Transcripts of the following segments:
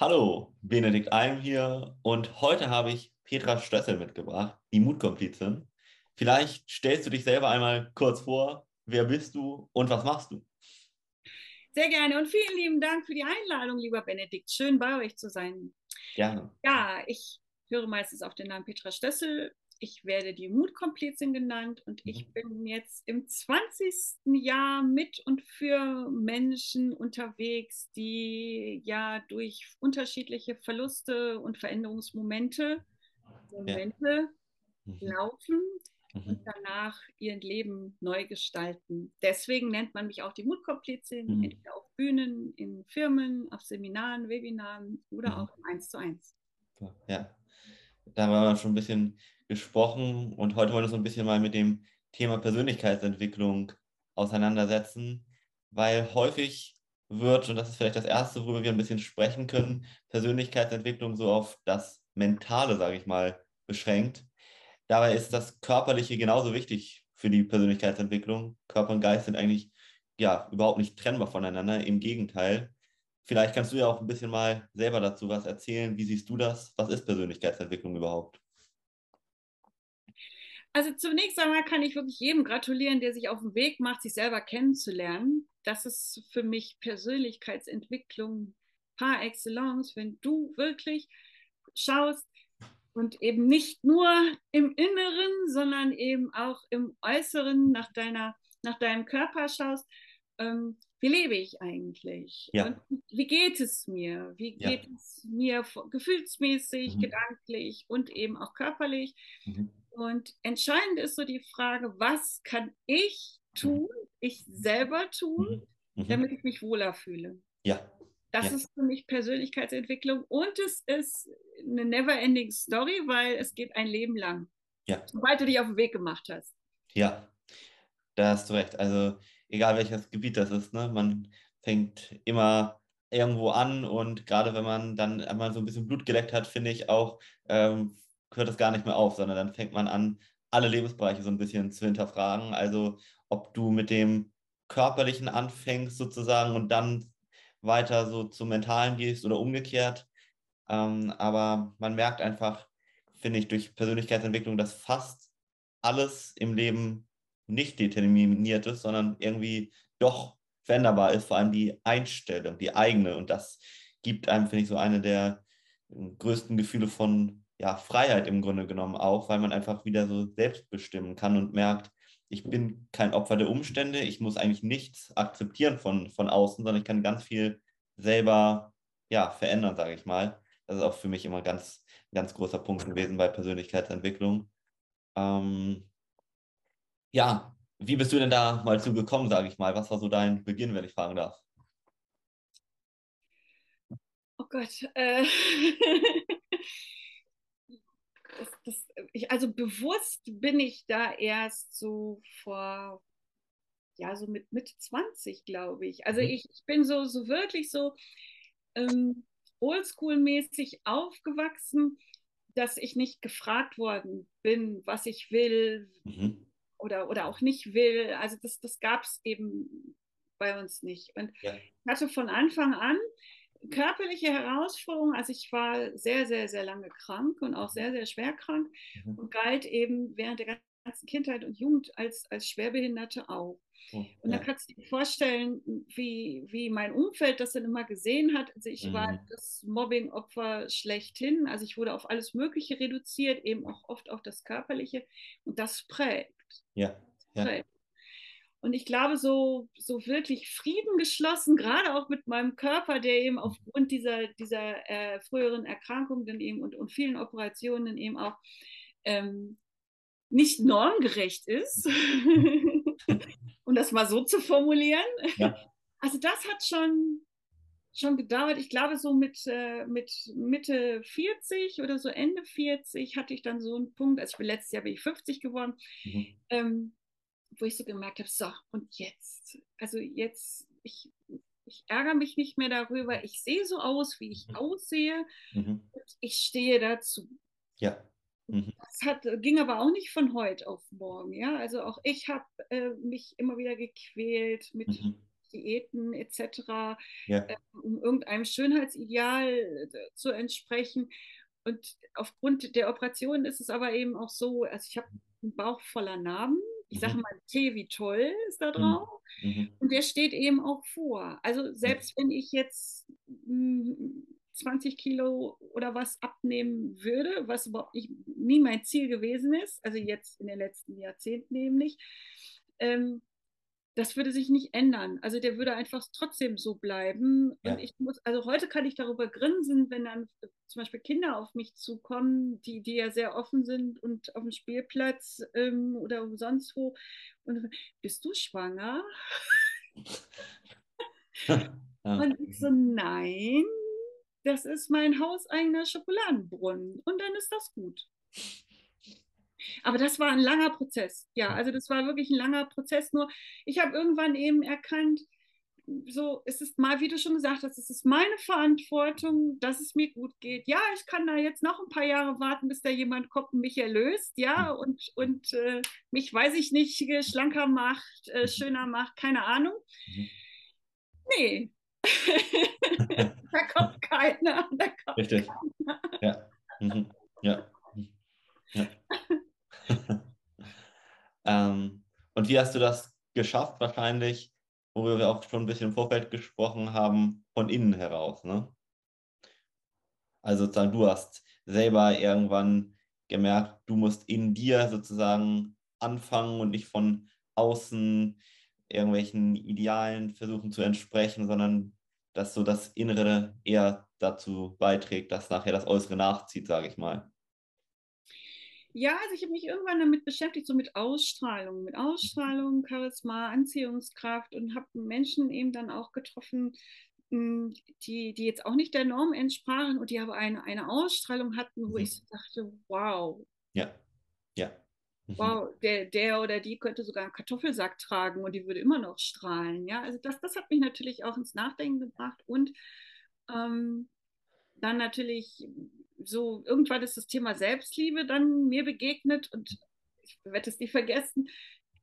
Hallo, Benedikt Alm hier und heute habe ich Petra Stössel mitgebracht, die Mutkomplizin. Vielleicht stellst du dich selber einmal kurz vor, wer bist du und was machst du? Sehr gerne und vielen lieben Dank für die Einladung, lieber Benedikt. Schön bei euch zu sein. Gerne. Ja, ich höre meistens auf den Namen Petra Stössel, ich werde die Mutkomplizin genannt und ich mhm. bin jetzt im 20. Jahr mit und für Menschen unterwegs, die ja durch unterschiedliche Verluste und Veränderungsmomente Momente ja. mhm. laufen mhm. und danach ihr Leben neu gestalten. Deswegen nennt man mich auch die Mutkomplizin, mhm. entweder auf Bühnen, in Firmen, auf Seminaren, Webinaren oder auch im 1 zu 1. Ja, da war schon ein bisschen gesprochen und heute wollen wir uns ein bisschen mal mit dem Thema Persönlichkeitsentwicklung auseinandersetzen, weil häufig wird, und das ist vielleicht das Erste, worüber wir ein bisschen sprechen können, Persönlichkeitsentwicklung so auf das Mentale, sage ich mal, beschränkt. Dabei ist das Körperliche genauso wichtig für die Persönlichkeitsentwicklung. Körper und Geist sind eigentlich ja überhaupt nicht trennbar voneinander, im Gegenteil. Vielleicht kannst du ja auch ein bisschen mal selber dazu was erzählen. Wie siehst du das? Was ist Persönlichkeitsentwicklung überhaupt? Also zunächst einmal kann ich wirklich jedem gratulieren, der sich auf den Weg macht, sich selber kennenzulernen. Das ist für mich Persönlichkeitsentwicklung par excellence, wenn du wirklich schaust und eben nicht nur im Inneren, sondern eben auch im Äußeren nach, deiner, nach deinem Körper schaust. Ähm, wie lebe ich eigentlich? Ja. Und wie geht es mir? Wie geht ja. es mir gefühlsmäßig, mhm. gedanklich und eben auch körperlich? Mhm. Und entscheidend ist so die Frage, was kann ich tun, ich selber tun, mhm. mhm. damit ich mich wohler fühle? Ja. Das ja. ist für mich Persönlichkeitsentwicklung und es ist eine never-ending Story, weil es geht ein Leben lang. Ja. Sobald du dich auf den Weg gemacht hast. Ja, da hast du recht. Also egal welches Gebiet das ist, ne? man fängt immer irgendwo an und gerade wenn man dann einmal so ein bisschen Blut geleckt hat, finde ich auch, ähm, hört es gar nicht mehr auf, sondern dann fängt man an, alle Lebensbereiche so ein bisschen zu hinterfragen. Also ob du mit dem körperlichen anfängst sozusagen und dann weiter so zum mentalen gehst oder umgekehrt. Ähm, aber man merkt einfach, finde ich, durch Persönlichkeitsentwicklung, dass fast alles im Leben nicht determiniert ist, sondern irgendwie doch veränderbar ist, vor allem die Einstellung, die eigene. Und das gibt einem, finde ich, so eine der größten Gefühle von ja, Freiheit im Grunde genommen auch, weil man einfach wieder so selbst bestimmen kann und merkt, ich bin kein Opfer der Umstände, ich muss eigentlich nichts akzeptieren von, von außen, sondern ich kann ganz viel selber ja, verändern, sage ich mal. Das ist auch für mich immer ganz, ganz großer Punkt gewesen bei Persönlichkeitsentwicklung. Ähm, ja, wie bist du denn da mal zu gekommen, sage ich mal? Was war so dein Beginn, wenn ich fragen darf? Oh Gott. Äh das, das, ich, also bewusst bin ich da erst so vor, ja, so mit Mitte 20, glaube ich. Also mhm. ich, ich, bin so, so wirklich so ähm, oldschool-mäßig aufgewachsen, dass ich nicht gefragt worden bin, was ich will mhm. Oder, oder auch nicht will. Also das, das gab es eben bei uns nicht. Und ja. ich hatte von Anfang an körperliche Herausforderungen, also ich war sehr, sehr, sehr lange krank und auch sehr, sehr schwer krank mhm. und galt eben während der ganzen Kindheit und Jugend als, als Schwerbehinderte auch. Oh, und ja. da kannst du dir vorstellen, wie, wie mein Umfeld das dann immer gesehen hat. Also ich mhm. war das Mobbing-Opfer schlechthin. Also ich wurde auf alles Mögliche reduziert, eben auch oft auf das Körperliche. Und das prägt. Ja. ja. Prägt. Und ich glaube, so, so wirklich Frieden geschlossen, gerade auch mit meinem Körper, der eben aufgrund dieser, dieser äh, früheren Erkrankungen eben und, und vielen Operationen eben auch ähm, nicht normgerecht ist, um das mal so zu formulieren. Ja. Also das hat schon, schon gedauert. Ich glaube, so mit, äh, mit Mitte 40 oder so Ende 40 hatte ich dann so einen Punkt, also ich bin letztes Jahr bin ich 50 geworden, mhm. ähm, wo ich so gemerkt habe, so, und jetzt, also jetzt, ich, ich ärgere mich nicht mehr darüber, ich sehe so aus, wie ich mhm. aussehe, mhm. und ich stehe dazu. Ja. Mhm. Das hat, ging aber auch nicht von heute auf morgen, ja. Also auch ich habe äh, mich immer wieder gequält mit mhm. Diäten etc., Ja. äh, um irgendeinem Schönheitsideal äh, zu entsprechen. Und aufgrund der Operation ist es aber eben auch so, also ich habe einen Bauch voller Narben. Ich sage Mhm. mal, Tee wie toll ist da Mhm. drauf. Mhm. Und der steht eben auch vor. Also selbst wenn ich jetzt mm, 20 Kilo oder was abnehmen würde, was überhaupt nicht, nie mein Ziel gewesen ist, also jetzt in den letzten Jahrzehnten nämlich, ähm, das würde sich nicht ändern. Also der würde einfach trotzdem so bleiben. Ja. Und ich muss, also heute kann ich darüber grinsen, wenn dann zum Beispiel Kinder auf mich zukommen, die, die ja sehr offen sind und auf dem Spielplatz ähm, oder sonst wo. Und bist du schwanger? Und ich so, nein, das ist mein hauseigener Schokoladenbrunnen. Und dann ist das gut. Aber das war ein langer Prozess. Ja, also das war wirklich ein langer Prozess. Nur ich habe irgendwann eben erkannt, so, es ist mal, wie du schon gesagt hast, es ist meine Verantwortung, dass es mir gut geht. Ja, ich kann da jetzt noch ein paar Jahre warten, bis da jemand kommt und mich erlöst, ja, und, und äh, mich, weiß ich nicht, äh, schlanker macht, äh, schöner macht, keine Ahnung. Mhm. Nee. da kommt keiner. Da kommt Richtig. keiner. Ja. Mhm. Ja. ja. ähm, und wie hast du das geschafft? Wahrscheinlich, worüber wir auch schon ein bisschen im Vorfeld gesprochen haben, von innen heraus. Ne? Also sozusagen, du hast selber irgendwann gemerkt, du musst in dir sozusagen anfangen und nicht von außen irgendwelchen Idealen versuchen zu entsprechen, sondern dass so das Innere eher dazu beiträgt, dass nachher das Äußere nachzieht, sage ich mal. Ja, also ich habe mich irgendwann damit beschäftigt, so mit Ausstrahlung, mit Ausstrahlung, Charisma, Anziehungskraft und habe Menschen eben dann auch getroffen, mh, die, die jetzt auch nicht der Norm entsprachen und die aber eine, eine Ausstrahlung hatten, wo Mhm. ich dachte, wow, Ja, ja. Mhm. wow, der, der oder die könnte sogar einen Kartoffelsack tragen und die würde immer noch strahlen. Ja, also das, das hat mich natürlich auch ins Nachdenken gebracht und ähm, dann natürlich so, irgendwann ist das Thema Selbstliebe dann mir begegnet und ich werde es nie vergessen.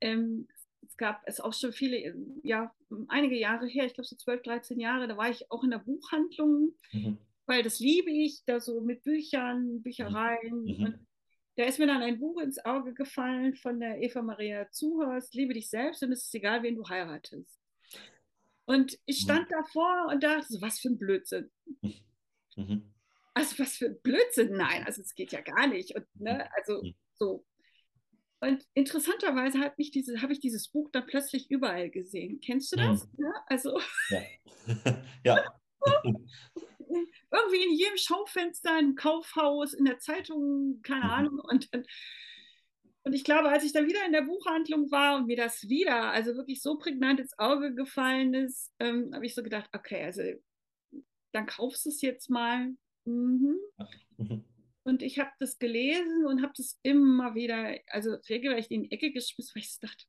Ähm, es gab es auch schon viele, ja, einige Jahre her, ich glaube so 12, 13 Jahre, da war ich auch in der Buchhandlung, Mhm. weil das liebe ich, da so mit Büchern, Büchereien. Mhm. Und da ist mir dann ein Buch ins Auge gefallen von der Eva Maria Zuhorst, Liebe dich selbst und es ist egal, wen du heiratest. Und ich stand davor und dachte, so, was für ein Blödsinn. Mhm. Also was für ein Blödsinn, nein, also es geht ja gar nicht. Und, ne, also so. Und interessanterweise hat mich diese, habe ich dieses Buch dann plötzlich überall gesehen. Kennst du das? Mhm. Ja, also Ja. ja. irgendwie in jedem Schaufenster, im Kaufhaus, in der Zeitung, keine Mhm. Ahnung. Und, dann, und ich glaube, als ich dann wieder in der Buchhandlung war und mir das wieder, also wirklich so prägnant ins Auge gefallen ist, ähm, habe ich so gedacht, okay, also dann kaufst du es jetzt mal. Mhm. Und ich habe das gelesen und habe das immer wieder, also regelrecht in die Ecke geschmissen, weil ich dachte,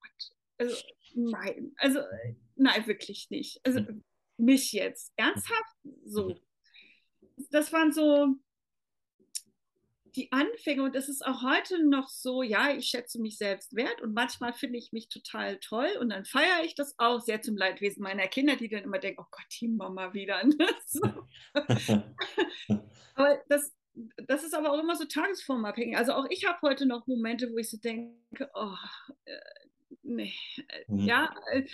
what? Also, nein, also, nein, wirklich nicht. Also, mich jetzt, ernsthaft? So. Das waren so die Anfänge und es ist auch heute noch so, ja, ich schätze mich selbst wert und manchmal finde ich mich total toll und dann feiere ich das auch sehr zum Leidwesen meiner Kinder, die dann immer denken, oh Gott, die Mama wieder. Ne? Aber das, das ist aber auch immer so tagesformabhängig. Also auch ich habe heute noch Momente, wo ich so denke, oh, äh, nee, Mhm. ja, äh,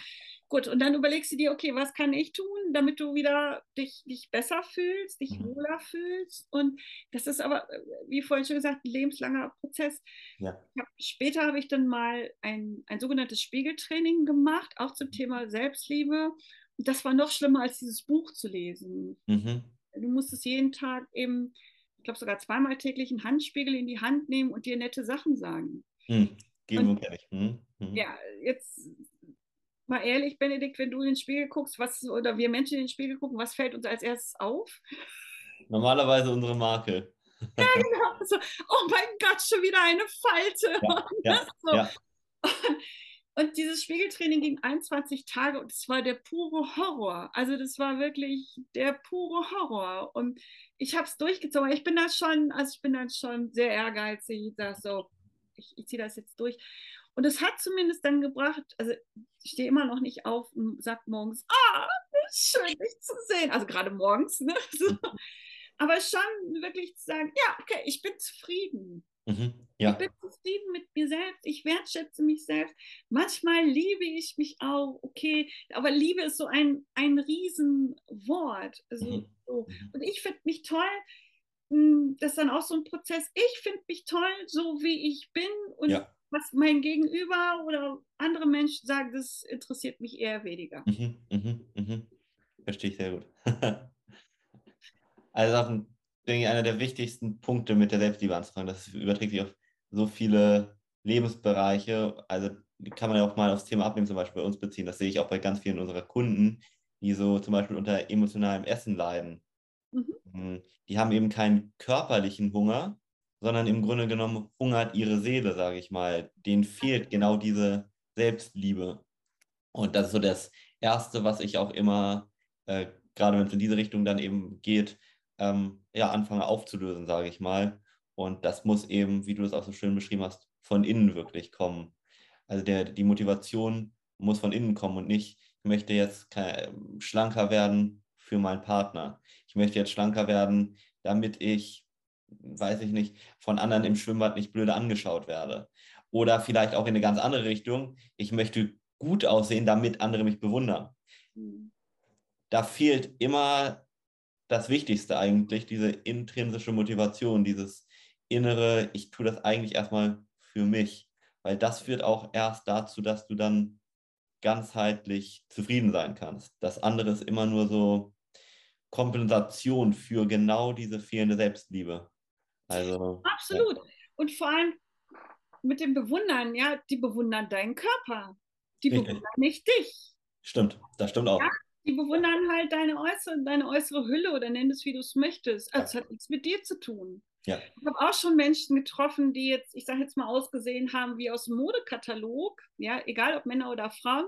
gut. Und dann überlegst du dir, okay, was kann ich tun, damit du wieder dich, dich besser fühlst, dich Mhm. wohler fühlst. Und das ist aber, wie vorhin schon gesagt, ein lebenslanger Prozess. Ja. Hab, später habe ich dann mal ein, ein sogenanntes Spiegeltraining gemacht, auch zum Thema Selbstliebe. Und das war noch schlimmer, als dieses Buch zu lesen. Mhm. Du musstest jeden Tag eben, ich glaube sogar zweimal täglich einen Handspiegel in die Hand nehmen und dir nette Sachen sagen. Mhm. Geben Und- und. Mhm. Mhm. Ja, jetzt mal ehrlich, Benedikt, wenn du in den Spiegel guckst, was oder wir Menschen in den Spiegel gucken, was fällt uns als erstes auf? Normalerweise unsere Marke. So, oh mein Gott, schon wieder eine Falte. Ja, ja, So. ja. Und dieses Spiegeltraining ging 21 Tage und es war der pure Horror. Also das war wirklich der pure Horror. Und ich habe es durchgezogen. Ich bin da schon, also ich bin dann schon sehr ehrgeizig. Ich sage so, ich, ich ziehe das jetzt durch. Und es hat zumindest dann gebracht, also ich stehe immer noch nicht auf und sage morgens, ah, schön, dich zu sehen. Also gerade morgens, ne? So. Mhm. Aber schon wirklich zu sagen, ja, okay, ich bin zufrieden. Mhm, ja. Ich bin zufrieden mit mir selbst. Ich wertschätze mich selbst. Manchmal liebe ich mich auch, okay. Aber Liebe ist so ein, ein Riesenwort. Also, mhm. so. Mhm. Und ich finde mich toll. Hm, das ist dann auch so ein Prozess. Ich finde mich toll, so wie ich bin. Und ja. Was mein Gegenüber oder andere Menschen sagen, das interessiert mich eher weniger. Mhm, mhm, mhm. Verstehe ich sehr gut. also auch denke ich, einer der wichtigsten Punkte mit der Selbstliebe anzufangen. Das überträgt sich auf so viele Lebensbereiche. Also kann man ja auch mal aufs Thema Abnehmen zum Beispiel bei uns beziehen. Das sehe ich auch bei ganz vielen unserer Kunden, die so zum Beispiel unter emotionalem Essen leiden. Mhm. Hm, die haben eben keinen körperlichen Hunger, sondern im Grunde genommen hungert ihre Seele, sage ich mal. Denen fehlt genau diese Selbstliebe. Und das ist so das Erste, was ich auch immer, äh, gerade wenn es in diese Richtung dann eben geht, ähm, ja, anfange aufzulösen, sage ich mal. Und das muss eben, wie du das auch so schön beschrieben hast, von innen wirklich kommen. Also der, die Motivation muss von innen kommen und nicht, ich möchte jetzt schlanker werden für meinen Partner. Ich möchte jetzt schlanker werden, damit ich, weiß ich nicht, von anderen im Schwimmbad nicht blöde angeschaut werde. Oder vielleicht auch in eine ganz andere Richtung. Ich möchte gut aussehen, damit andere mich bewundern. Mhm. Da fehlt immer das Wichtigste eigentlich, diese intrinsische Motivation, dieses innere, ich tue das eigentlich erstmal für mich, weil das führt auch erst dazu, dass du dann ganzheitlich zufrieden sein kannst. Das andere ist immer nur so Kompensation für genau diese fehlende Selbstliebe. Also, Absolut. Ja. Und vor allem mit dem Bewundern, ja, die bewundern deinen Körper. Die Richtig. bewundern nicht dich. Stimmt, das stimmt auch. Ja, die bewundern halt deine äußere, deine äußere Hülle oder nenn es, wie du es möchtest. Also, es hat nichts mit dir zu tun. Ja. Ich habe auch schon Menschen getroffen, die jetzt, ich sage jetzt mal, ausgesehen haben wie aus dem Modekatalog, ja, egal ob Männer oder Frauen.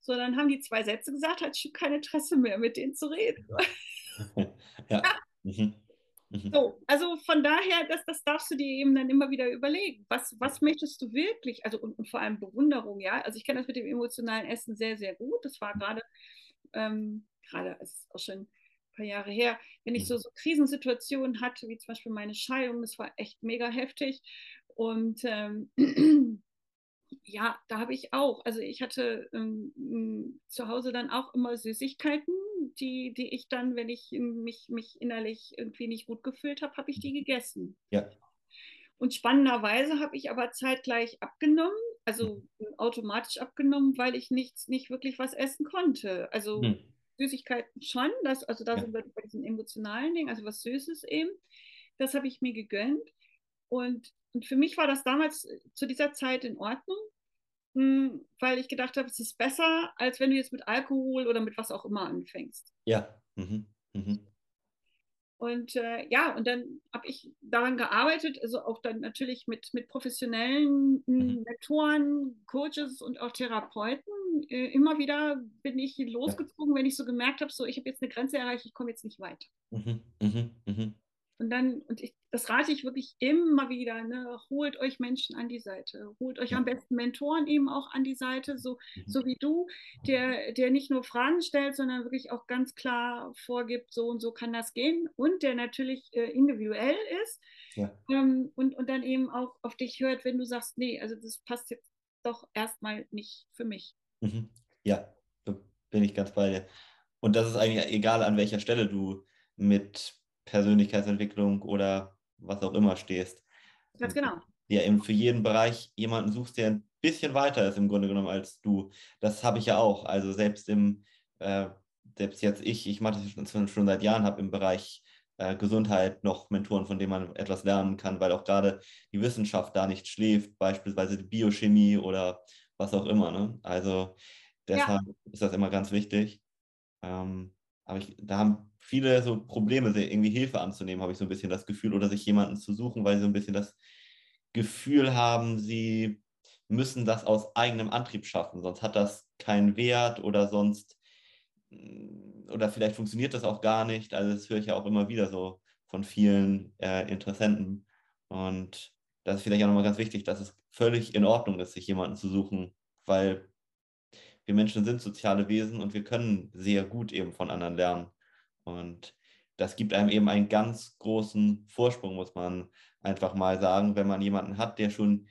So, dann haben die zwei Sätze gesagt, hatte ich kein Interesse mehr, mit denen zu reden. ja. ja. Mhm. Mhm. So, also von daher, das, das darfst du dir eben dann immer wieder überlegen. Was, was möchtest du wirklich? Also und, und vor allem Bewunderung, ja. Also ich kenne das mit dem emotionalen Essen sehr, sehr gut. Das war gerade, ähm, gerade, es ist auch schon paar Jahre her, wenn ich so, mhm. so Krisensituationen hatte, wie zum Beispiel meine Scheidung, das war echt mega heftig. Und ähm, ja, da habe ich auch, also ich hatte ähm, zu Hause dann auch immer Süßigkeiten, die, die ich dann, wenn ich mich, mich innerlich irgendwie nicht gut gefühlt habe, habe ich die mhm. gegessen. Ja. Und spannenderweise habe ich aber zeitgleich abgenommen, also mhm. automatisch abgenommen, weil ich nichts, nicht wirklich was essen konnte. Also hm. Süßigkeiten schon, das, also da ja. sind wir bei diesen emotionalen Dingen, also was Süßes eben. Das habe ich mir gegönnt. Und, und für mich war das damals äh, zu dieser Zeit in Ordnung, hm, weil ich gedacht habe, es ist besser, als wenn du jetzt mit Alkohol oder mit was auch immer anfängst. Ja. Mhm. Mhm. Und äh, ja, und dann habe ich daran gearbeitet, also auch dann natürlich mit, mit professionellen mhm. Mentoren, Coaches und auch Therapeuten. Äh, immer wieder bin ich losgezogen, ja. wenn ich so gemerkt habe, so ich habe jetzt eine Grenze erreicht, ich komme jetzt nicht weiter. Mhm. Mhm. Und dann, und ich, das rate ich wirklich immer wieder, ne, holt euch Menschen an die Seite, holt euch am besten Mentoren eben auch an die Seite, so, mhm. so wie du, der, der nicht nur Fragen stellt, sondern wirklich auch ganz klar vorgibt, so und so kann das gehen und der natürlich äh, individuell ist ja. ähm, und, und dann eben auch auf dich hört, wenn du sagst, nee, also das passt jetzt doch erstmal nicht für mich. Mhm. Ja, bin ich ganz bei dir. Und das ist eigentlich egal, an welcher Stelle du mit Persönlichkeitsentwicklung oder was auch immer stehst. Ganz genau. Ja, eben für jeden Bereich jemanden suchst, der ein bisschen weiter ist im Grunde genommen als du. Das habe ich ja auch. Also selbst im, äh, selbst jetzt ich, ich mache das schon, schon seit Jahren, habe im Bereich äh, Gesundheit noch Mentoren, von denen man etwas lernen kann, weil auch gerade die Wissenschaft da nicht schläft, beispielsweise die Biochemie oder was auch immer. Ne? Also deshalb ja. ist das immer ganz wichtig. Ähm, aber ich, da haben viele so Probleme, irgendwie Hilfe anzunehmen, habe ich so ein bisschen das Gefühl, oder sich jemanden zu suchen, weil sie so ein bisschen das Gefühl haben, sie müssen das aus eigenem Antrieb schaffen, sonst hat das keinen Wert oder sonst, mm, oder vielleicht funktioniert das auch gar nicht. Also das höre ich ja auch immer wieder so von vielen äh, Interessenten. Und das ist vielleicht auch nochmal ganz wichtig, dass es völlig in Ordnung ist, sich jemanden zu suchen, weil wir Menschen sind soziale Wesen und wir können sehr gut eben von anderen lernen. Und das gibt einem eben einen ganz großen Vorsprung, muss man einfach mal sagen, wenn man jemanden hat, der schon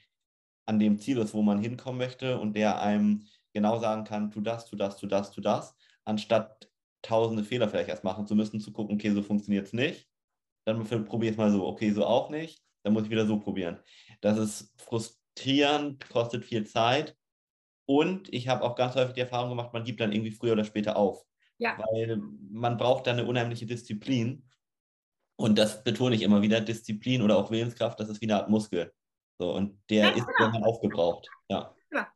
an dem Ziel ist, wo man hinkommen möchte und der einem genau sagen kann, tu das, tu das, tu das, tu das, anstatt tausende Fehler vielleicht erst machen zu müssen, zu gucken, okay, so funktioniert es nicht. Dann probiere es mal so, okay, so auch nicht, dann muss ich wieder so probieren. Das ist frustrierend, kostet viel Zeit und ich habe auch ganz häufig die Erfahrung gemacht, man gibt dann irgendwie früher oder später auf. Ja. Weil man braucht dann eine unheimliche Disziplin. Und das betone ich immer wieder, Disziplin oder auch Willenskraft, das ist wie eine Art Muskel. So, und der ja, ist genau. irgendwann aufgebraucht. Ja. ja.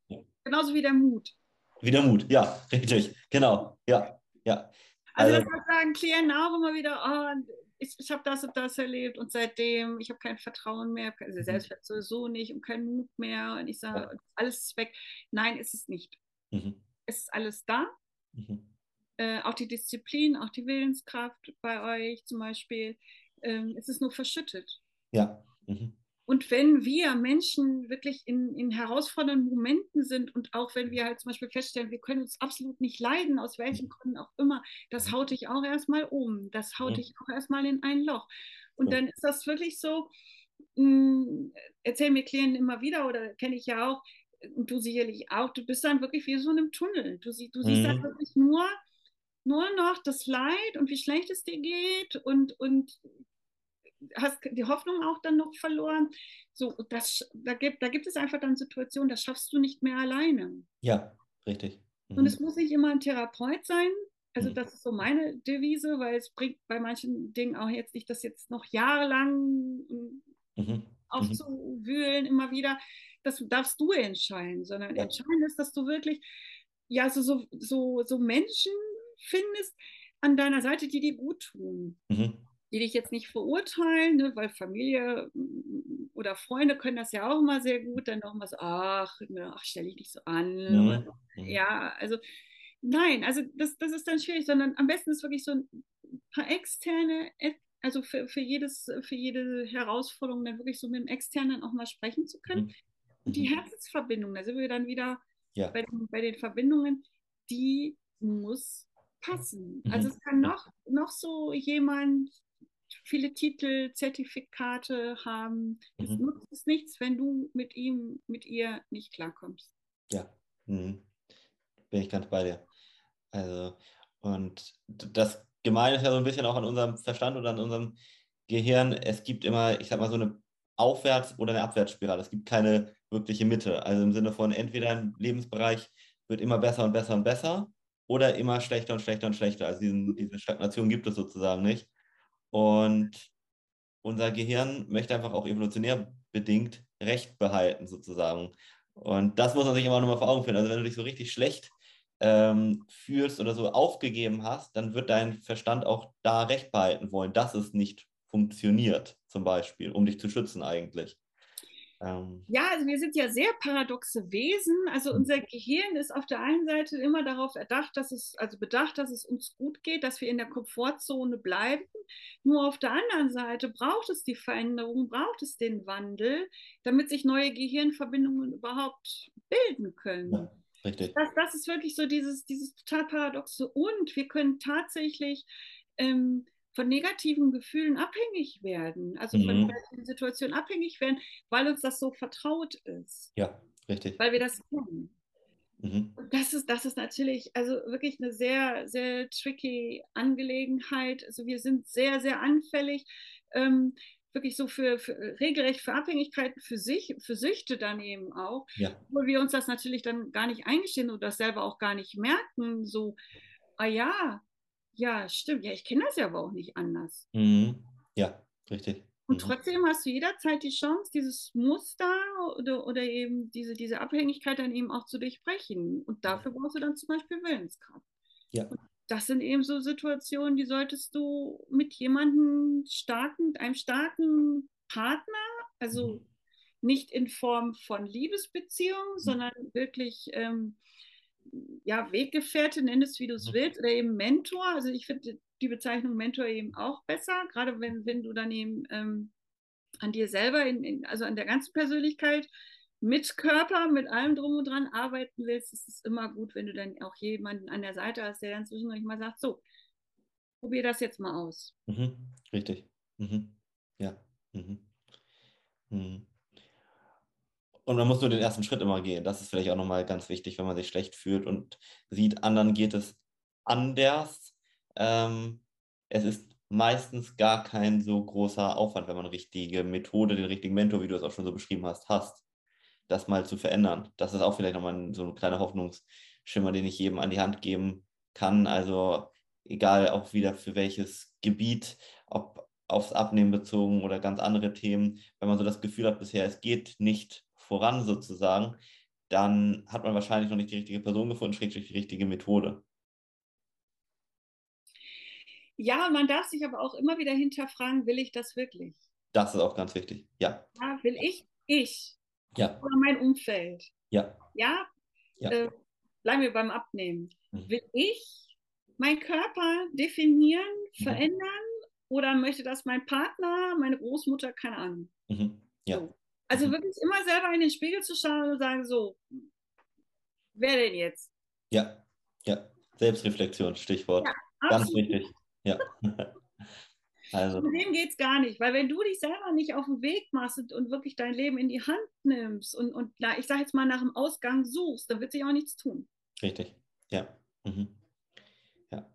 Genauso wie der Mut. Wie der Mut, ja, richtig. Genau. Ja. Ja. Also, also das sagen Klienten auch immer wieder, oh, ich, ich habe das und das erlebt und seitdem, ich habe kein Vertrauen mehr, also mhm. Selbstwert sowieso nicht und keinen Mut mehr und ich sage, ja. alles ist weg. Nein, ist es nicht. Mhm. Es ist alles da. Mhm. Äh, auch die Disziplin, auch die Willenskraft bei euch zum Beispiel. Ähm, es ist nur verschüttet. Ja. Mhm. Und wenn wir Menschen wirklich in, in herausfordernden Momenten sind und auch wenn wir halt zum Beispiel feststellen, wir können uns absolut nicht leiden, aus welchen mhm. Gründen auch immer, das mhm. haut dich auch erstmal um. Das haut mhm. dich auch erstmal in ein Loch. Und dann ist das wirklich so, mh, hm, erzählen mir Klienten immer wieder oder kenne ich ja auch, und du sicherlich auch, du bist dann wirklich wie so in einem Tunnel. Du, sie, du siehst dann wirklich nur, nur noch das Leid und wie schlecht es dir geht und, und hast die Hoffnung auch dann noch verloren. So, das, da, gibt, da gibt es einfach dann Situationen, das schaffst du nicht mehr alleine. Ja, richtig. Mhm. Und es muss nicht immer ein Therapeut sein. Also mhm. das ist so meine Devise, weil es bringt bei manchen Dingen auch jetzt nicht, das jetzt noch jahrelang mhm. aufzuwühlen immer wieder. Das darfst du entscheiden, sondern ja. entscheidend ist, dass du wirklich ja so, so, so, so Menschen findest an deiner Seite, die dir gut tun. Mhm die dich jetzt nicht verurteilen, ne, weil Familie mm, oder Freunde können das ja auch immer sehr gut, dann nochmal so, ach, ne, ach stell dich nicht so an. Und, ja, also nein, also das, das ist dann schwierig, sondern am besten ist wirklich so ein paar externe, also für, für, jedes, für jede Herausforderung dann wirklich so mit dem Externen auch mal sprechen zu können. Mhm. Und die mhm. Herzensverbindung, da sind wir dann wieder ja. bei, den, bei den Verbindungen, die muss passen. Also mhm. es kann noch, noch so jemand viele Titel, Zertifikate haben. Es mhm. nutzt es nichts, wenn du mit ihm, mit ihr nicht klarkommst. Ja, mhm. bin ich ganz bei dir. Also, und das Gemeine ist ja so ein bisschen auch an unserem Verstand oder an unserem Gehirn. Es gibt immer, ich sag mal, so eine Aufwärts- oder eine Abwärtsspirale. Es gibt keine wirkliche Mitte. Also im Sinne von entweder ein Lebensbereich wird immer besser und besser und besser oder immer schlechter und schlechter und schlechter. Also diesen, diese Stagnation gibt es sozusagen nicht. Und unser Gehirn möchte einfach auch evolutionär bedingt Recht behalten, sozusagen. Und das muss man sich immer nochmal vor Augen führen. Also wenn du dich so richtig schlecht ähm, fühlst oder so aufgegeben hast, dann wird dein Verstand auch da Recht behalten wollen, dass es nicht funktioniert, zum Beispiel, um dich zu schützen eigentlich. Ähm, ja, also wir sind ja sehr paradoxe Wesen. Also hm. unser Gehirn ist auf der einen Seite immer darauf erdacht, dass es, also bedacht, dass es uns gut geht, dass wir in der Komfortzone bleiben. Nur auf der anderen Seite braucht es die Veränderung, braucht es den Wandel, damit sich neue Gehirnverbindungen überhaupt bilden können. Ja, richtig. Das, das ist wirklich so dieses, dieses total paradoxe. Und wir können tatsächlich ähm, von negativen Gefühlen abhängig werden, also mhm. von negativen Situationen abhängig werden, weil uns das so vertraut ist. Ja, richtig. Weil wir das kennen. Mhm. Das ist, das ist natürlich also wirklich eine sehr, sehr tricky Angelegenheit. Also wir sind sehr, sehr anfällig. Ähm, wirklich so für, für, regelrecht für Abhängigkeiten für sich, für Süchte dann eben auch, ja. wo wir uns das natürlich dann gar nicht eingestehen oder das selber auch gar nicht merken, so, ah ja, ja, stimmt. Ja, ich kenne das ja aber auch nicht anders. Mhm. Ja, richtig. Und mhm. trotzdem hast du jederzeit die Chance, dieses Muster oder, oder eben diese, diese Abhängigkeit dann eben auch zu durchbrechen. Und dafür brauchst du dann zum Beispiel Willenskraft. Ja. Und das sind eben so Situationen, die solltest du mit jemandem starken, einem starken Partner, also mhm. nicht in Form von Liebesbeziehung, mhm. sondern wirklich ähm, ja, Weggefährte, nenn es wie du es willst, oder eben Mentor. Also ich finde die Bezeichnung Mentor eben auch besser, gerade wenn, wenn du dann eben ähm, an dir selber, in, in, also an der ganzen Persönlichkeit mit Körper, mit allem drum und dran arbeiten willst, ist es immer gut, wenn du dann auch jemanden an der Seite hast, der dann zwischendurch mal sagt, so, probier das jetzt mal aus. Mhm, richtig. Mhm. Ja. Mhm. Und man muss nur den ersten Schritt immer gehen. Das ist vielleicht auch nochmal ganz wichtig, wenn man sich schlecht fühlt und sieht, anderen geht es anders. Ähm, es ist meistens gar kein so großer Aufwand, wenn man richtige Methode, den richtigen Mentor, wie du es auch schon so beschrieben hast, hast, das mal zu verändern. Das ist auch vielleicht nochmal so ein kleiner Hoffnungsschimmer, den ich jedem an die Hand geben kann. Also egal auch wieder für welches Gebiet, ob aufs Abnehmen bezogen oder ganz andere Themen, wenn man so das Gefühl hat, bisher es geht nicht voran sozusagen, dann hat man wahrscheinlich noch nicht die richtige Person gefunden, schrägstrich die richtige Methode. Ja, man darf sich aber auch immer wieder hinterfragen, will ich das wirklich? Das ist auch ganz wichtig, ja. ja will ich? Ich. Ja. Oder mein Umfeld. Ja. Ja. ja. Äh, bleiben wir beim Abnehmen. Mhm. Will ich meinen Körper definieren, mhm. verändern oder möchte das mein Partner, meine Großmutter, keine Ahnung. Mhm. Ja. So. Also mhm. wirklich immer selber in den Spiegel zu schauen und sagen, so, wer denn jetzt? Ja, ja. Selbstreflexion, Stichwort. Ja, Ganz wichtig. Ja. also. Mit dem geht es gar nicht, weil wenn du dich selber nicht auf den Weg machst und, und wirklich dein Leben in die Hand nimmst und, und na, ich sage jetzt mal nach dem Ausgang suchst, dann wird sich auch nichts tun. Richtig, ja. Mhm. ja.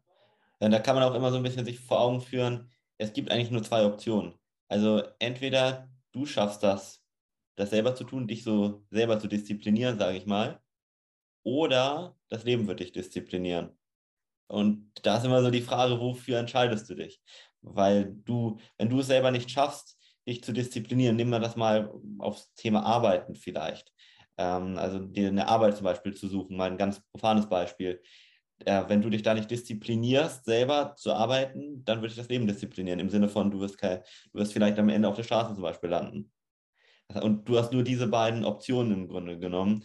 ja. Da kann man auch immer so ein bisschen sich vor Augen führen, es gibt eigentlich nur zwei Optionen. Also entweder du schaffst das das selber zu tun, dich so selber zu disziplinieren, sage ich mal, oder das Leben wird dich disziplinieren. Und da ist immer so die Frage, wofür entscheidest du dich? Weil du, wenn du es selber nicht schaffst, dich zu disziplinieren, nehmen wir das mal aufs Thema Arbeiten vielleicht. Ähm, also dir eine Arbeit zum Beispiel zu suchen, mal ein ganz profanes Beispiel. Äh, wenn du dich da nicht disziplinierst, selber zu arbeiten, dann wird dich das Leben disziplinieren. Im Sinne von, du wirst, kein, du wirst vielleicht am Ende auf der Straße zum Beispiel landen. Und du hast nur diese beiden Optionen im Grunde genommen,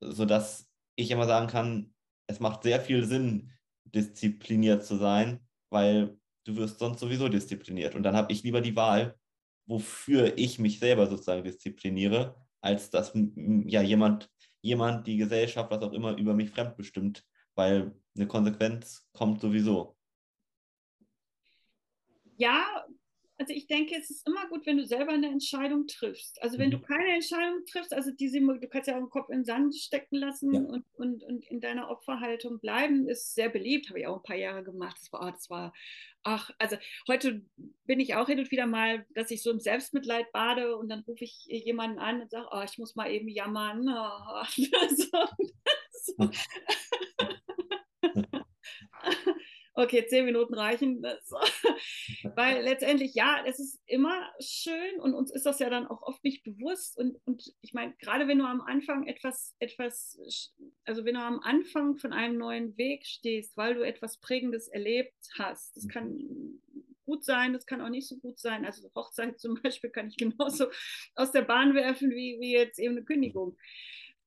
sodass ich immer sagen kann, es macht sehr viel Sinn, diszipliniert zu sein, weil du wirst sonst sowieso diszipliniert. Und dann habe ich lieber die Wahl, wofür ich mich selber sozusagen diszipliniere, als dass ja jemand, jemand, die Gesellschaft, was auch immer, über mich fremdbestimmt, weil eine Konsequenz kommt sowieso. Ja, also ich denke, es ist immer gut, wenn du selber eine Entscheidung triffst. Also wenn mhm. du keine Entscheidung triffst, also diese, du kannst ja auch den Kopf in den Sand stecken lassen ja. und, und, und in deiner Opferhaltung bleiben, ist sehr beliebt, habe ich auch ein paar Jahre gemacht. Das war, das war, ach, also heute bin ich auch hin und wieder mal, dass ich so im Selbstmitleid bade und dann rufe ich jemanden an und sage, oh, ich muss mal eben jammern. Oh, so, so. okay, zehn Minuten reichen. Weil letztendlich, ja, es ist immer schön und uns ist das ja dann auch oft nicht bewusst. Und, und ich meine, gerade wenn du am Anfang etwas, etwas, also wenn du am Anfang von einem neuen Weg stehst, weil du etwas Prägendes erlebt hast, das kann gut sein, das kann auch nicht so gut sein. Also Hochzeit zum Beispiel kann ich genauso aus der Bahn werfen wie, wie jetzt eben eine Kündigung.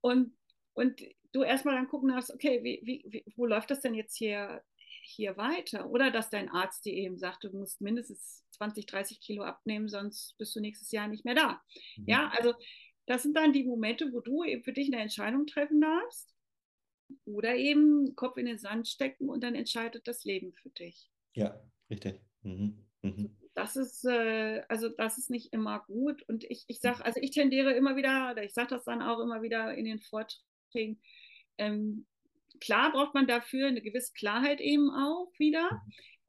Und, und du erstmal dann gucken darfst, okay, wie, wie, wo läuft das denn jetzt hier hier weiter? Oder dass dein Arzt dir eben sagt, du musst mindestens 20, 30 Kilo abnehmen, sonst bist du nächstes Jahr nicht mehr da. Mhm. Ja, also das sind dann die Momente, wo du eben für dich eine Entscheidung treffen darfst. Oder eben Kopf in den Sand stecken und dann entscheidet das Leben für dich. Ja, richtig. Mhm. Mhm. Das ist, äh, also das ist nicht immer gut. Und ich, ich sage, also ich tendiere immer wieder, oder ich sage das dann auch immer wieder in den Vorträgen, ähm, klar braucht man dafür eine gewisse Klarheit eben auch wieder.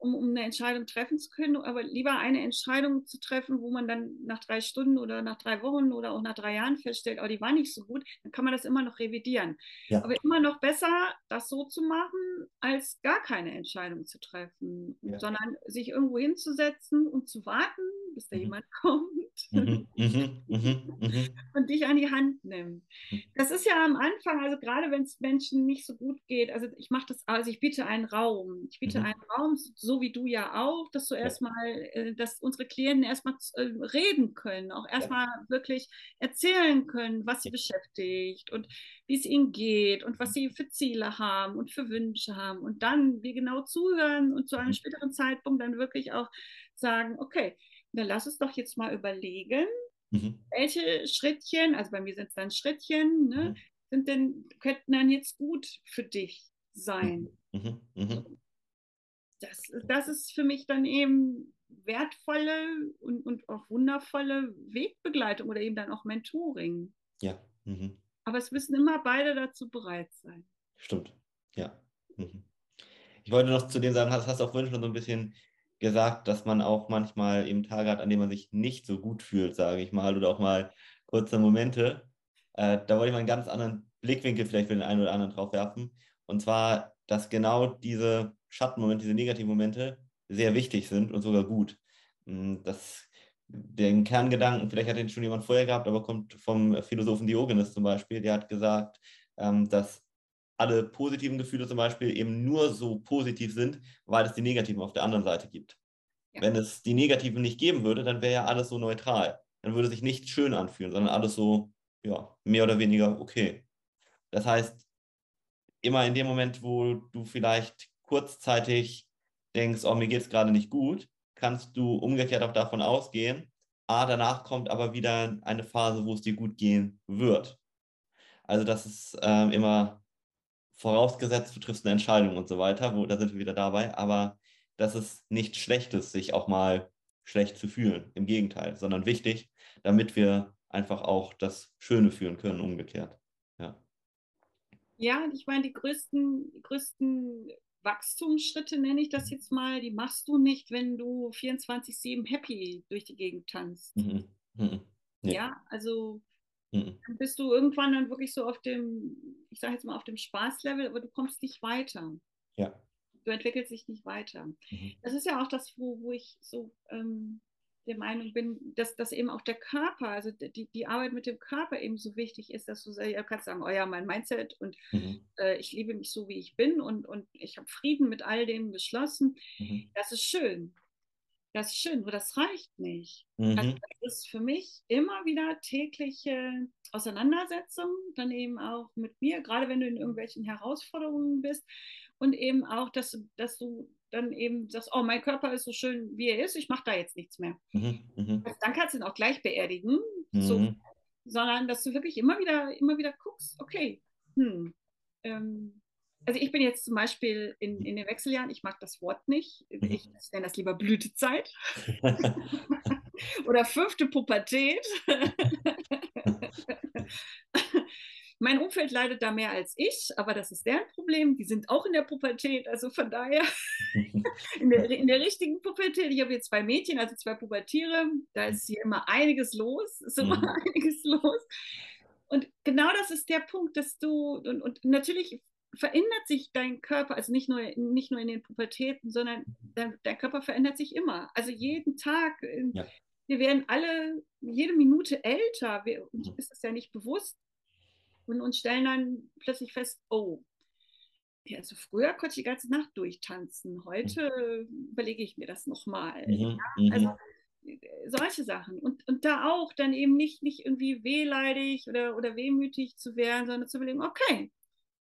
Um, um eine Entscheidung treffen zu können, aber lieber eine Entscheidung zu treffen, wo man dann nach drei Stunden oder nach drei Wochen oder auch nach drei Jahren feststellt, oh, die war nicht so gut, dann kann man das immer noch revidieren. Ja. Aber immer noch besser, das so zu machen, als gar keine Entscheidung zu treffen, ja. sondern sich irgendwo hinzusetzen und zu warten, bis da mhm. jemand kommt mhm. Mhm. mhm. mhm. und dich an die Hand nimmt. Das ist ja am Anfang, also gerade wenn es Menschen nicht so gut geht, also ich mache das, also ich biete einen Raum, ich biete einen Raum so wie du ja auch, dass du erstmal, äh, dass unsere Klienten erstmal äh, reden können, auch erstmal wirklich erzählen können, was sie beschäftigt und wie es ihnen geht und was sie für Ziele haben und für Wünsche haben. Und dann wir genau zuhören und zu einem späteren Zeitpunkt dann wirklich auch sagen, okay, dann lass uns doch jetzt mal überlegen, mhm. welche Schrittchen, also bei mir sind es dann Schrittchen, ne, mhm. sind denn, könnten dann jetzt gut für dich sein. Mhm. mhm. mhm. Das, das ist für mich dann eben wertvolle und, und auch wundervolle Wegbegleitung oder eben dann auch Mentoring. Ja. Mhm. Aber es müssen immer beide dazu bereit sein. Stimmt, ja. Ich wollte noch zu dem sagen, hast du auch vorhin schon so ein bisschen gesagt, dass man auch manchmal eben Tage hat, an denen man sich nicht so gut fühlt, sage ich mal, oder auch mal kurze Momente. Äh, da wollte ich mal einen ganz anderen Blickwinkel vielleicht für den einen oder anderen drauf werfen. Und zwar, dass genau diese Schattenmomente, diese negativen Momente sehr wichtig sind und sogar gut. Hm, das, den Kerngedanken, vielleicht hat den schon jemand vorher gehabt, aber kommt vom Philosophen Diogenes zum Beispiel, der hat gesagt, ähm, dass alle positiven Gefühle zum Beispiel eben nur so positiv sind, weil es die negativen auf der anderen Seite gibt. Ja. Wenn es die negativen nicht geben würde, dann wäre ja alles so neutral. Dann würde sich nicht schön anfühlen, sondern alles so, ja, mehr oder weniger okay. Das heißt, immer in dem Moment, wo du vielleicht kurzzeitig denkst, oh, mir geht es gerade nicht gut, kannst du umgekehrt auch davon ausgehen, ah, danach kommt aber wieder eine Phase, wo es dir gut gehen wird. Also das ist ähm, immer vorausgesetzt, du triffst eine Entscheidung und so weiter, wo, da sind wir wieder dabei, aber das ist nichts Schlechtes, sich auch mal schlecht zu fühlen, im Gegenteil, sondern wichtig, damit wir einfach auch das Schöne fühlen können, umgekehrt. Ja, ja ich meine, die größten, die größten Wachstumsschritte, nenne ich das jetzt mal, die machst du nicht, wenn du 24-7 happy durch die Gegend tanzt. Mhm. Mhm. Ja. ja. also mhm. dann bist du irgendwann dann wirklich so auf dem, ich sage jetzt mal auf dem Spaßlevel, aber du kommst nicht weiter. Ja. Du entwickelst dich nicht weiter. Mhm. Das ist ja auch das, wo, wo ich so ähm, der Meinung bin, dass, dass eben auch der Körper, also die, die Arbeit mit dem Körper eben so wichtig ist, dass du ja, kannst sagen, oh ja, mein Mindset und mhm. äh, ich liebe mich so, wie ich bin und, und ich habe Frieden mit all dem geschlossen. Mhm. Das ist schön. Das ist schön, aber das reicht nicht. Mhm. Also das ist für mich immer wieder tägliche Auseinandersetzung, dann eben auch mit mir, gerade wenn du in irgendwelchen Herausforderungen bist und eben auch, dass, dass du dann eben sagst, oh, mein Körper ist so schön, wie er ist, ich mache da jetzt nichts mehr. Mhm, mh. also dann kannst du ihn auch gleich beerdigen, mhm. so, sondern dass du wirklich immer wieder, immer wieder guckst, okay, hm, ähm, also ich bin jetzt zum Beispiel in, in den Wechseljahren, ich mag das Wort nicht, mhm. ich nenne das lieber Blütezeit oder fünfte Pubertät. Mein Umfeld leidet da mehr als ich, aber das ist deren Problem. Die sind auch in der Pubertät, also von daher in, der, in der richtigen Pubertät. Ich habe jetzt zwei Mädchen, also zwei Pubertiere. Da ist hier immer einiges los, ist immer mhm. einiges los. Und genau das ist der Punkt, dass du, und, und natürlich verändert sich dein Körper, also nicht nur, nicht nur in den Pubertäten, sondern dein, dein Körper verändert sich immer. Also jeden Tag. Ja. Wir werden alle jede Minute älter. Wir, uns mhm. ist das ja nicht bewusst und, und stellen dann plötzlich fest, oh, ja, also früher konnte ich die ganze Nacht durchtanzen, heute mhm. überlege ich mir das nochmal. Mhm. Ja? Mhm. Also solche Sachen. Und, und da auch dann eben nicht, nicht irgendwie wehleidig oder, oder wehmütig zu werden, sondern zu überlegen, okay,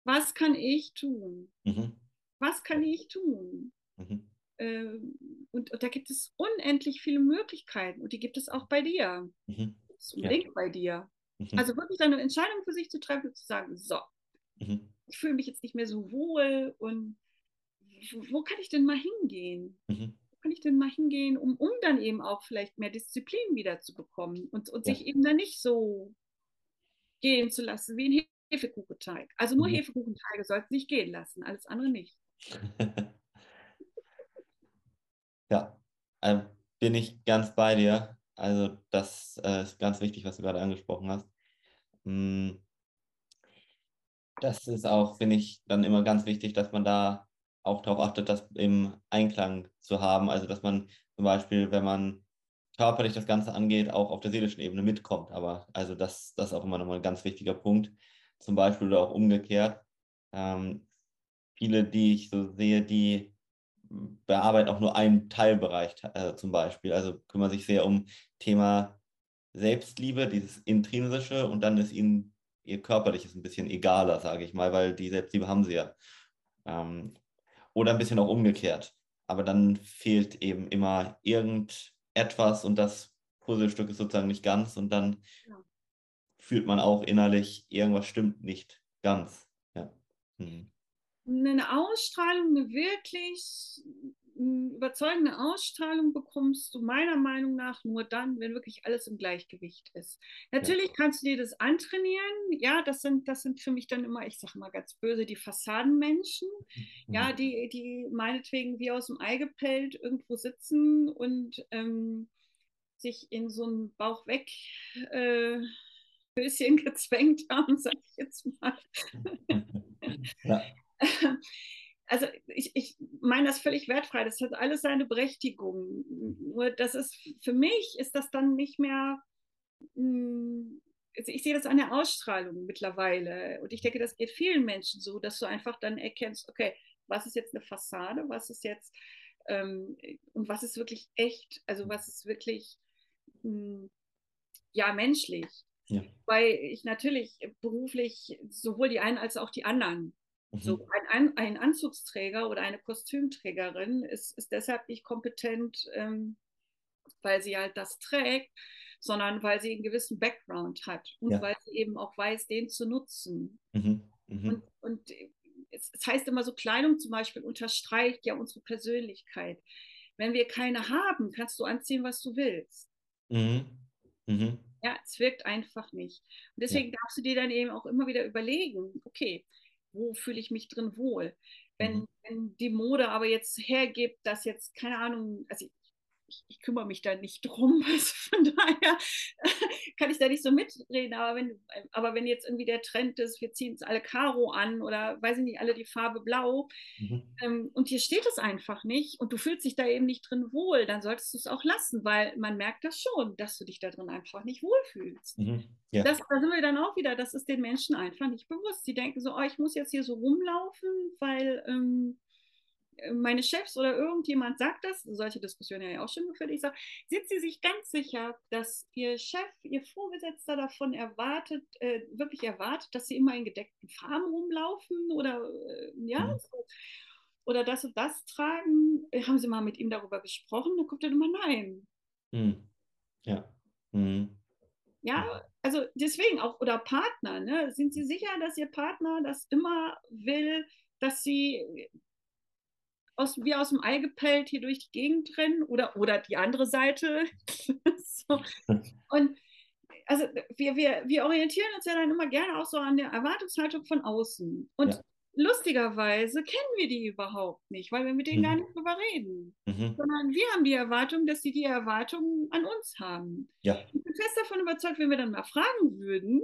was kann ich tun? Mhm. Was kann ich tun? Mhm. Ähm, und, und, da gibt es unendlich viele Möglichkeiten und die gibt es auch bei dir. Mhm. Unbedingt ja. bei dir. Mhm. Also wirklich eine Entscheidung für sich zu treffen und zu sagen, so, mhm. ich fühle mich jetzt nicht mehr so wohl und wo kann ich denn mal hingehen? Mhm. Wo kann ich denn mal hingehen, um, um dann eben auch vielleicht mehr Disziplin wieder zu bekommen und, und ja. sich eben dann nicht so gehen zu lassen wie ein Hefekuchenteig. Also nur mhm. Hefekuchenteige sollten sich gehen lassen, alles andere nicht. ja, ähm, bin ich ganz bei dir. Also das äh, ist ganz wichtig, was du gerade angesprochen hast. Hm. Das ist auch, finde ich, dann immer ganz wichtig, dass man da auch darauf achtet, das im Einklang zu haben. Also dass man zum Beispiel, wenn man körperlich das Ganze angeht, auch auf der seelischen Ebene mitkommt. Aber also das, das ist auch immer nochmal ein ganz wichtiger Punkt. Zum Beispiel oder auch umgekehrt. Ähm, viele, die ich so sehe, die bearbeiten auch nur einen Teilbereich äh, zum Beispiel. Also kümmern sich sehr um Thema Selbstliebe, dieses intrinsische und dann ist ihnen ihr körperliches ein bisschen egaler, sage ich mal, weil die Selbstliebe haben sie ja. Ähm, oder ein bisschen auch umgekehrt. aber dann fehlt eben immer irgendetwas und das Puzzlestück ist sozusagen nicht ganz und dann ja. Fühlt man auch innerlich, irgendwas stimmt nicht ganz. Ja. Mhm. Eine Ausstrahlung, eine wirklich überzeugende Ausstrahlung bekommst du meiner Meinung nach nur dann, wenn wirklich alles im Gleichgewicht ist. Natürlich ja. kannst du dir das antrainieren. Ja, das sind, das sind für mich dann immer, ich sage mal ganz böse, die Fassadenmenschen. Mhm. Ja, die, die meinetwegen wie aus dem Ei gepellt irgendwo sitzen und ähm, sich in so ein Bauch weg äh, Höschen gezwängt haben, sage ich jetzt mal. Ja. also ich, ich meine das völlig wertfrei, das hat alles seine Berechtigung. Nur das ist, für mich ist das dann nicht mehr, hm, also ich sehe das an der Ausstrahlung mittlerweile und ich denke, das geht vielen Menschen so, dass du einfach dann erkennst, okay, was ist jetzt eine Fassade, was ist jetzt ähm, und was ist wirklich echt, also was ist wirklich, mh, hm, ja, menschlich. Ja. Weil ich natürlich beruflich sowohl die einen als auch die anderen Mhm. So ein, ein, Anzugsträger oder eine Kostümträgerin ist, ist deshalb nicht kompetent, ähm, weil sie halt das trägt, sondern weil sie einen gewissen Background hat und ja. weil sie eben auch weiß, den zu nutzen. Mhm. Mhm. Und, und es, es, heißt immer so, Kleidung zum Beispiel unterstreicht ja unsere Persönlichkeit. Wenn wir keine haben, kannst du anziehen, was du willst. Mhm. mhm. Ja, es wirkt einfach nicht. Und deswegen ja. darfst du dir dann eben auch immer wieder überlegen, okay, wo fühle ich mich drin wohl. Wenn, mhm. wenn die Mode aber jetzt hergibt, dass jetzt, keine Ahnung, also ich, ich, kümmere mich da nicht drum. Also von daher kann ich da nicht so mitreden. Aber wenn, aber wenn jetzt irgendwie der Trend ist, wir ziehen es alle Karo an oder weiß ich nicht, alle die Farbe Blau mhm. ähm, und hier steht es einfach nicht und du fühlst dich da eben nicht drin wohl, dann solltest du es auch lassen, weil man merkt das schon, dass du dich da drin einfach nicht wohlfühlst. Mhm. Ja. Das, da sind wir dann auch wieder, das ist den Menschen einfach nicht bewusst. Sie denken so, oh, ich muss jetzt hier so rumlaufen, weil ähm, meine Chefs oder irgendjemand sagt das, solche Diskussionen ja auch schon geführt, ich sage, sind Sie sich ganz sicher, dass Ihr Chef, Ihr Vorgesetzter davon erwartet, äh, wirklich erwartet, dass Sie immer in gedeckten Farben rumlaufen oder äh, ja, mhm. so, oder das und das tragen? Äh, haben Sie mal mit ihm darüber gesprochen? Dann kommt er immer nein. Mhm. Ja. Mhm. Ja, also deswegen auch, oder Partner, ne? Sind Sie sicher, dass Ihr Partner das immer will, dass Sie aus, wie aus dem Ei gepellt hier durch die Gegend rennen oder, oder die andere Seite. so. Und also wir, wir, wir orientieren uns ja dann immer gerne auch so an der Erwartungshaltung von außen. Und ja. lustigerweise kennen wir die überhaupt nicht, weil wir mit denen mhm. gar nicht drüber reden. Mhm. Sondern wir haben die Erwartung, dass sie die Erwartungen an uns haben. Ja. Ich bin fest davon überzeugt, wenn wir dann mal fragen würden,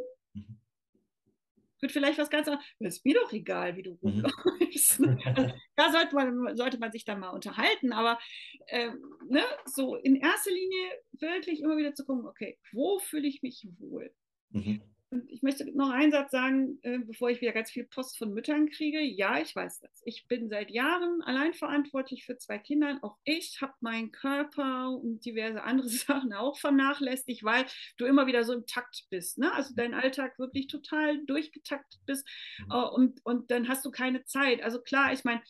wird vielleicht was ganz anderes. Es ist mir doch egal, wie du mhm. rumläufst. Mhm. Also, da sollte man, sollte man sich dann mal unterhalten. Aber äh, ne, so in erster Linie wirklich immer wieder zu gucken, okay, wo fühle ich mich wohl? Mhm. Und ich möchte noch einen Satz sagen, äh, bevor ich wieder ganz viel Post von Müttern kriege. Ja, ich weiß das. Ich bin seit Jahren allein verantwortlich für zwei Kinder. Auch ich habe meinen Körper und diverse andere Sachen auch vernachlässigt, weil du immer wieder so im Takt bist. Ne? Also dein Alltag wirklich total durchgetaktet bist mhm. äh, und, und dann hast du keine Zeit. Also klar, ich meine,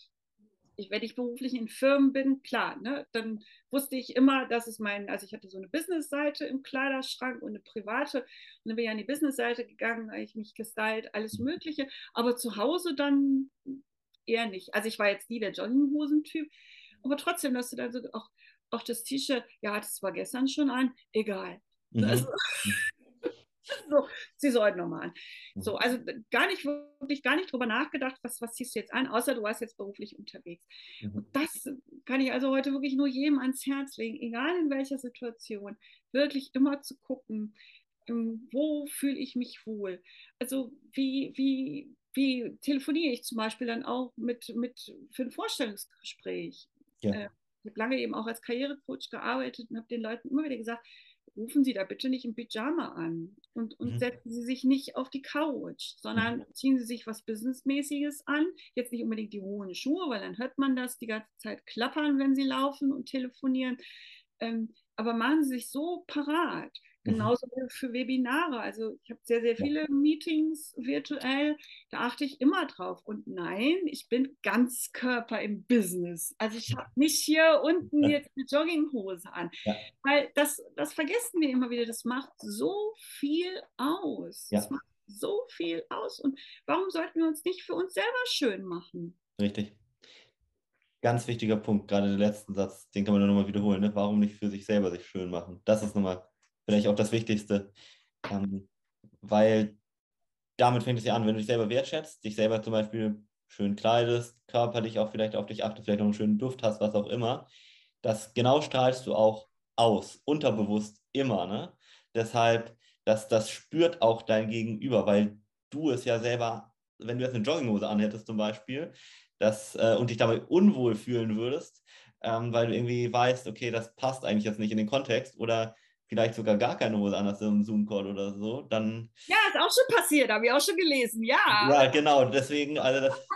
ich, wenn ich beruflich in Firmen bin, klar, ne, dann wusste ich immer, dass es mein, also ich hatte so eine Business-Seite im Kleiderschrank und eine private und dann bin ich an die Business-Seite gegangen, habe ich mich gestylt, alles Mögliche, aber zu Hause dann eher nicht. Also ich war jetzt nie der Jogginghosen-Typ, aber trotzdem, dass du dann so auch, auch das T-Shirt, ja, das war gestern schon an, egal. Mhm. Also, so, zieh so heute nochmal an. So, mhm. also gar nicht wirklich, gar nicht drüber nachgedacht, was, was ziehst du jetzt an, außer du warst jetzt beruflich unterwegs. Mhm. Und das kann ich also heute wirklich nur jedem ans Herz legen, egal in welcher Situation, wirklich immer zu gucken, ähm, wo fühle ich mich wohl. Also wie, wie, wie telefoniere ich zum Beispiel dann auch mit, mit für ein Vorstellungsgespräch? Ja. Äh, ich habe lange eben auch als Karrierecoach gearbeitet und habe den Leuten immer wieder gesagt, rufen Sie da bitte nicht im Pyjama an und, und mhm. setzen Sie sich nicht auf die Couch, sondern mhm. ziehen Sie sich was Businessmäßiges an. Jetzt nicht unbedingt die hohen Schuhe, weil dann hört man das die ganze Zeit klappern, wenn Sie laufen und telefonieren. Ähm, aber machen Sie sich so parat, Genauso mhm. für Webinare. Also ich habe sehr, sehr viele ja. Meetings virtuell. Da achte ich immer drauf. Und nein, ich bin ganz Körper im Business. Also ich habe nicht hier unten ja. jetzt eine Jogginghose an. Ja. Weil das, das vergessen wir immer wieder. Das macht so viel aus. Das macht so viel aus. Und warum sollten wir uns nicht für uns selber schön machen? Richtig. Ganz wichtiger Punkt, gerade der letzten Satz, den kann man nochmal wiederholen. Ne? Warum nicht für sich selber sich schön machen? Das ist nochmal vielleicht auch das Wichtigste. Ähm, weil damit fängt es ja an, wenn du dich selber wertschätzt, dich selber zum Beispiel schön kleidest, körperlich auch vielleicht auf dich achtest, vielleicht noch einen schönen Duft hast, was auch immer, das genau strahlst du auch aus, unterbewusst immer. Ne? Deshalb, dass das spürt auch dein Gegenüber, weil du es ja selber, wenn du jetzt eine Jogginghose anhättest zum Beispiel, das, äh, und dich dabei unwohl fühlen würdest, ähm, weil du irgendwie weißt, okay, das passt eigentlich jetzt nicht in den Kontext oder vielleicht sogar gar keine Hose an hast im Zoom-Call oder so, dann. Ja, ist auch schon passiert, habe ich auch schon gelesen, ja. Ja, genau, deswegen, also das,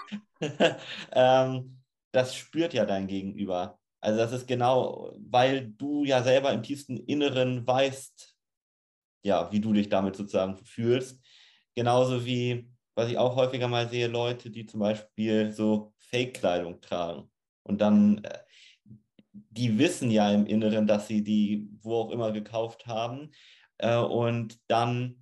ähm, das spürt ja dein Gegenüber. Also das ist genau, weil du ja selber im tiefsten Inneren weißt, ja, wie du dich damit sozusagen fühlst. Genauso wie, was ich auch häufiger mal sehe, Leute, die zum Beispiel so Fake-Kleidung tragen und dann äh, die wissen ja im Inneren, dass sie die wo auch immer gekauft haben. Äh, und dann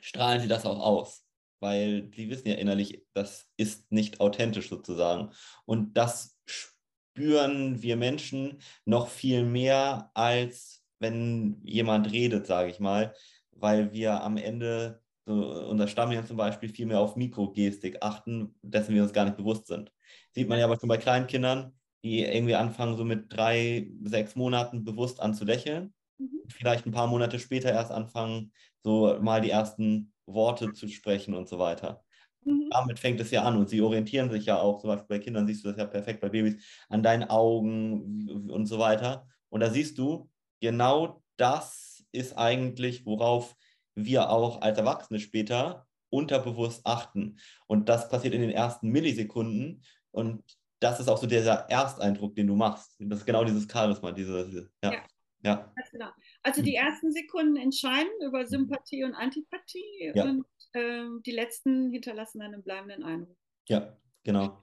strahlen sie das auch aus, weil sie wissen ja innerlich, das ist nicht authentisch sozusagen. Und das spüren wir Menschen noch viel mehr, als wenn jemand redet, sage ich mal, weil wir am Ende, so unser Stammhirn zum Beispiel, viel mehr auf Mikrogestik achten, dessen wir uns gar nicht bewusst sind. Sieht man ja aber schon bei kleinen Kindern, die irgendwie anfangen, so mit drei, sechs Monaten bewusst an zu lächeln. Mhm. Vielleicht ein paar Monate später erst anfangen, so mal die ersten Worte zu sprechen und so weiter. Mhm. Damit fängt es ja an und sie orientieren sich ja auch, zum Beispiel bei Kindern siehst du das ja perfekt, bei Babys, an deinen Augen und so weiter. Und da siehst du, genau das ist eigentlich, worauf wir auch als Erwachsene später unterbewusst achten. Und das passiert in den ersten Millisekunden. Und das ist auch so dieser Ersteindruck, den du machst. Das ist genau dieses Charisma, diese, diese ja. ja. ja. Genau. Also die hm. ersten Sekunden entscheiden über hm. Sympathie und Antipathie ja. und äh, die letzten hinterlassen einen bleibenden Eindruck. Ja, genau.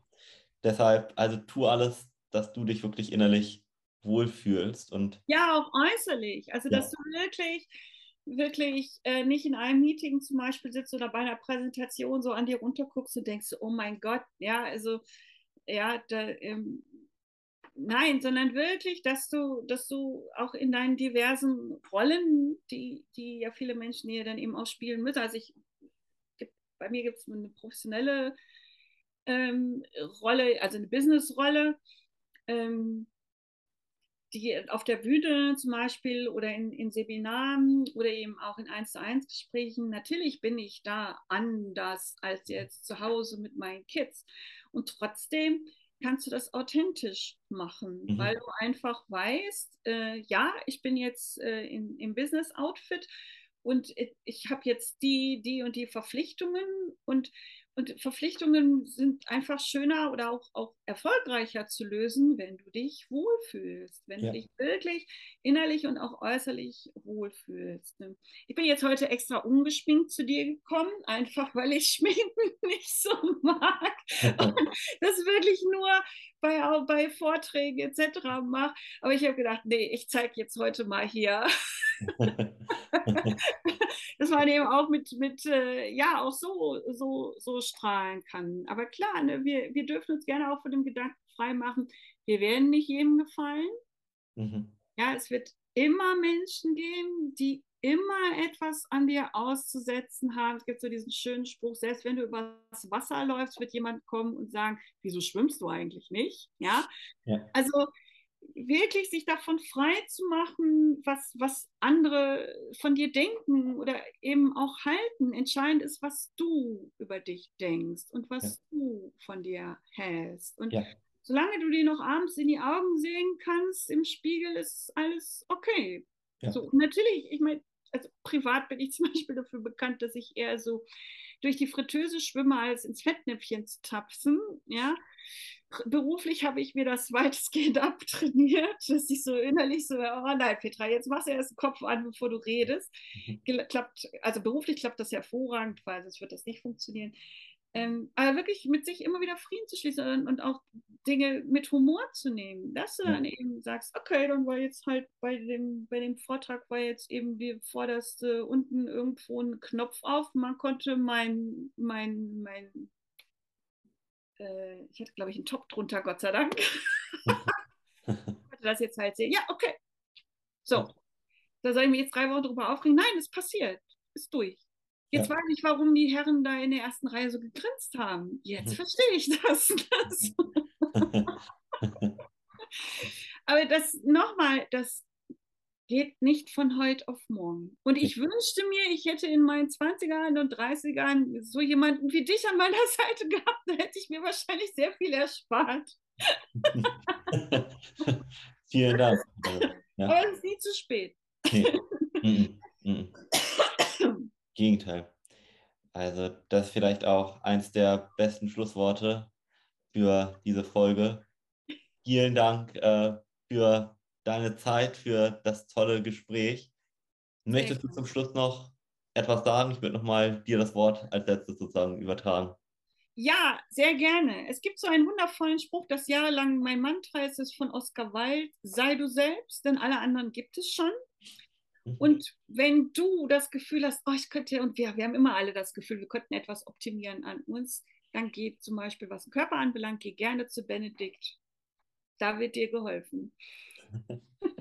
Deshalb, also tu alles, dass du dich wirklich innerlich wohlfühlst und ja, auch äußerlich. Also dass du wirklich wirklich äh, nicht in einem Meeting zum Beispiel sitzt oder bei einer Präsentation so an dir runterguckst und denkst, oh mein Gott, ja, also ja, da, ähm, nein, sondern wirklich, dass du, dass du auch in deinen diversen Rollen, die, die ja viele Menschen hier dann eben auch spielen müssen. Also ich, bei mir gibt es eine professionelle ähm, Rolle, also eine Business-Rolle, ähm, die auf der Bühne zum Beispiel oder in, in Seminaren oder eben auch in 1 zu 1 Gesprächen, natürlich bin ich da anders als jetzt zu Hause mit meinen Kids. Und trotzdem kannst du das authentisch machen, mhm. weil du einfach weißt, äh, ja, ich bin jetzt äh, in, im Business-Outfit und ich habe jetzt die, die und die Verpflichtungen und und Verpflichtungen sind einfach schöner oder auch, auch erfolgreicher zu lösen, wenn du dich wohlfühlst, wenn ja. du dich wirklich innerlich und auch äußerlich wohlfühlst. Ne? Ich bin jetzt heute extra ungeschminkt zu dir gekommen, einfach weil ich Schminken nicht so mag. und das wirklich nur bei, bei Vorträgen etc. mache. Aber ich habe gedacht, nee, ich zeige jetzt heute mal hier. dass man eben auch mit, mit äh, ja, auch so, so, so strahlen kann. Aber klar, ne, wir, wir dürfen uns gerne auch von dem Gedanken frei machen, wir werden nicht jedem gefallen. Mhm. Ja, es wird immer Menschen geben, die immer etwas an dir auszusetzen haben. Es gibt so diesen schönen Spruch, selbst wenn du über das Wasser läufst, wird jemand kommen und sagen, wieso schwimmst du eigentlich nicht? Ja, ja. also wirklich sich davon frei zu machen, was, was andere von dir denken oder eben auch halten. Entscheidend ist, was du über dich denkst und was ja. du von dir hältst. Und ja. solange du dir noch abends in die Augen sehen kannst im Spiegel, ist alles okay. Ja. So, natürlich, ich meine, also privat bin ich zum Beispiel dafür bekannt, dass ich eher so durch die Fritteuse schwimme, als ins Fettnäpfchen zu tapsen. Ja, beruflich habe ich mir das weitestgehend abtrainiert, dass ich so innerlich so, oh nein, Petra, jetzt machst du erst den Kopf an, bevor du redest. Mhm. Klappt, also beruflich klappt das hervorragend, weil sonst wird das nicht funktionieren. Ähm, aber wirklich mit sich immer wieder Frieden zu schließen und, auch Dinge mit Humor zu nehmen, dass du dann eben sagst, okay, dann war jetzt halt bei dem, bei dem Vortrag war jetzt eben die vorderste unten irgendwo ein Knopf auf, man konnte mein, mein, mein äh, ich hatte, glaube ich, einen Top drunter, Gott sei Dank. ich konnte das jetzt halt sehen. Ja, okay. So. Da soll ich mich jetzt drei Wochen drüber aufregen. Nein, es passiert. Ist durch. Jetzt ja. weiß ich, warum die Herren da in der ersten Reihe so gegrinst haben. Jetzt mhm. verstehe ich das. das. Aber das nochmal, das geht nicht von heute auf morgen. Und ich wünschte mir, ich hätte in meinen 20ern und 30ern so jemanden wie dich an meiner Seite gehabt, da hätte ich mir wahrscheinlich sehr viel erspart. Vielen Dank. Ja. Aber es ist nie zu spät. Nee. Mm -mm. Gegenteil. Also das ist vielleicht auch eins der besten Schlussworte für diese Folge. Vielen Dank äh, für deine Zeit, für das tolle Gespräch. Möchtest du zum Schluss noch etwas sagen? Ich würde nochmal dir das Wort als letztes sozusagen übertragen. Ja, sehr gerne. Es gibt so einen wundervollen Spruch, das jahrelang mein Mantra ist, ist von Oscar Wilde, sei du selbst, denn alle anderen gibt es schon. Mhm. Und wenn du das Gefühl hast, oh, ich könnte, und wir, wir haben immer alle das Gefühl, wir könnten etwas optimieren an uns, dann geht zum Beispiel, was den Körper anbelangt, geh gerne zu Benedikt. Da wird dir geholfen.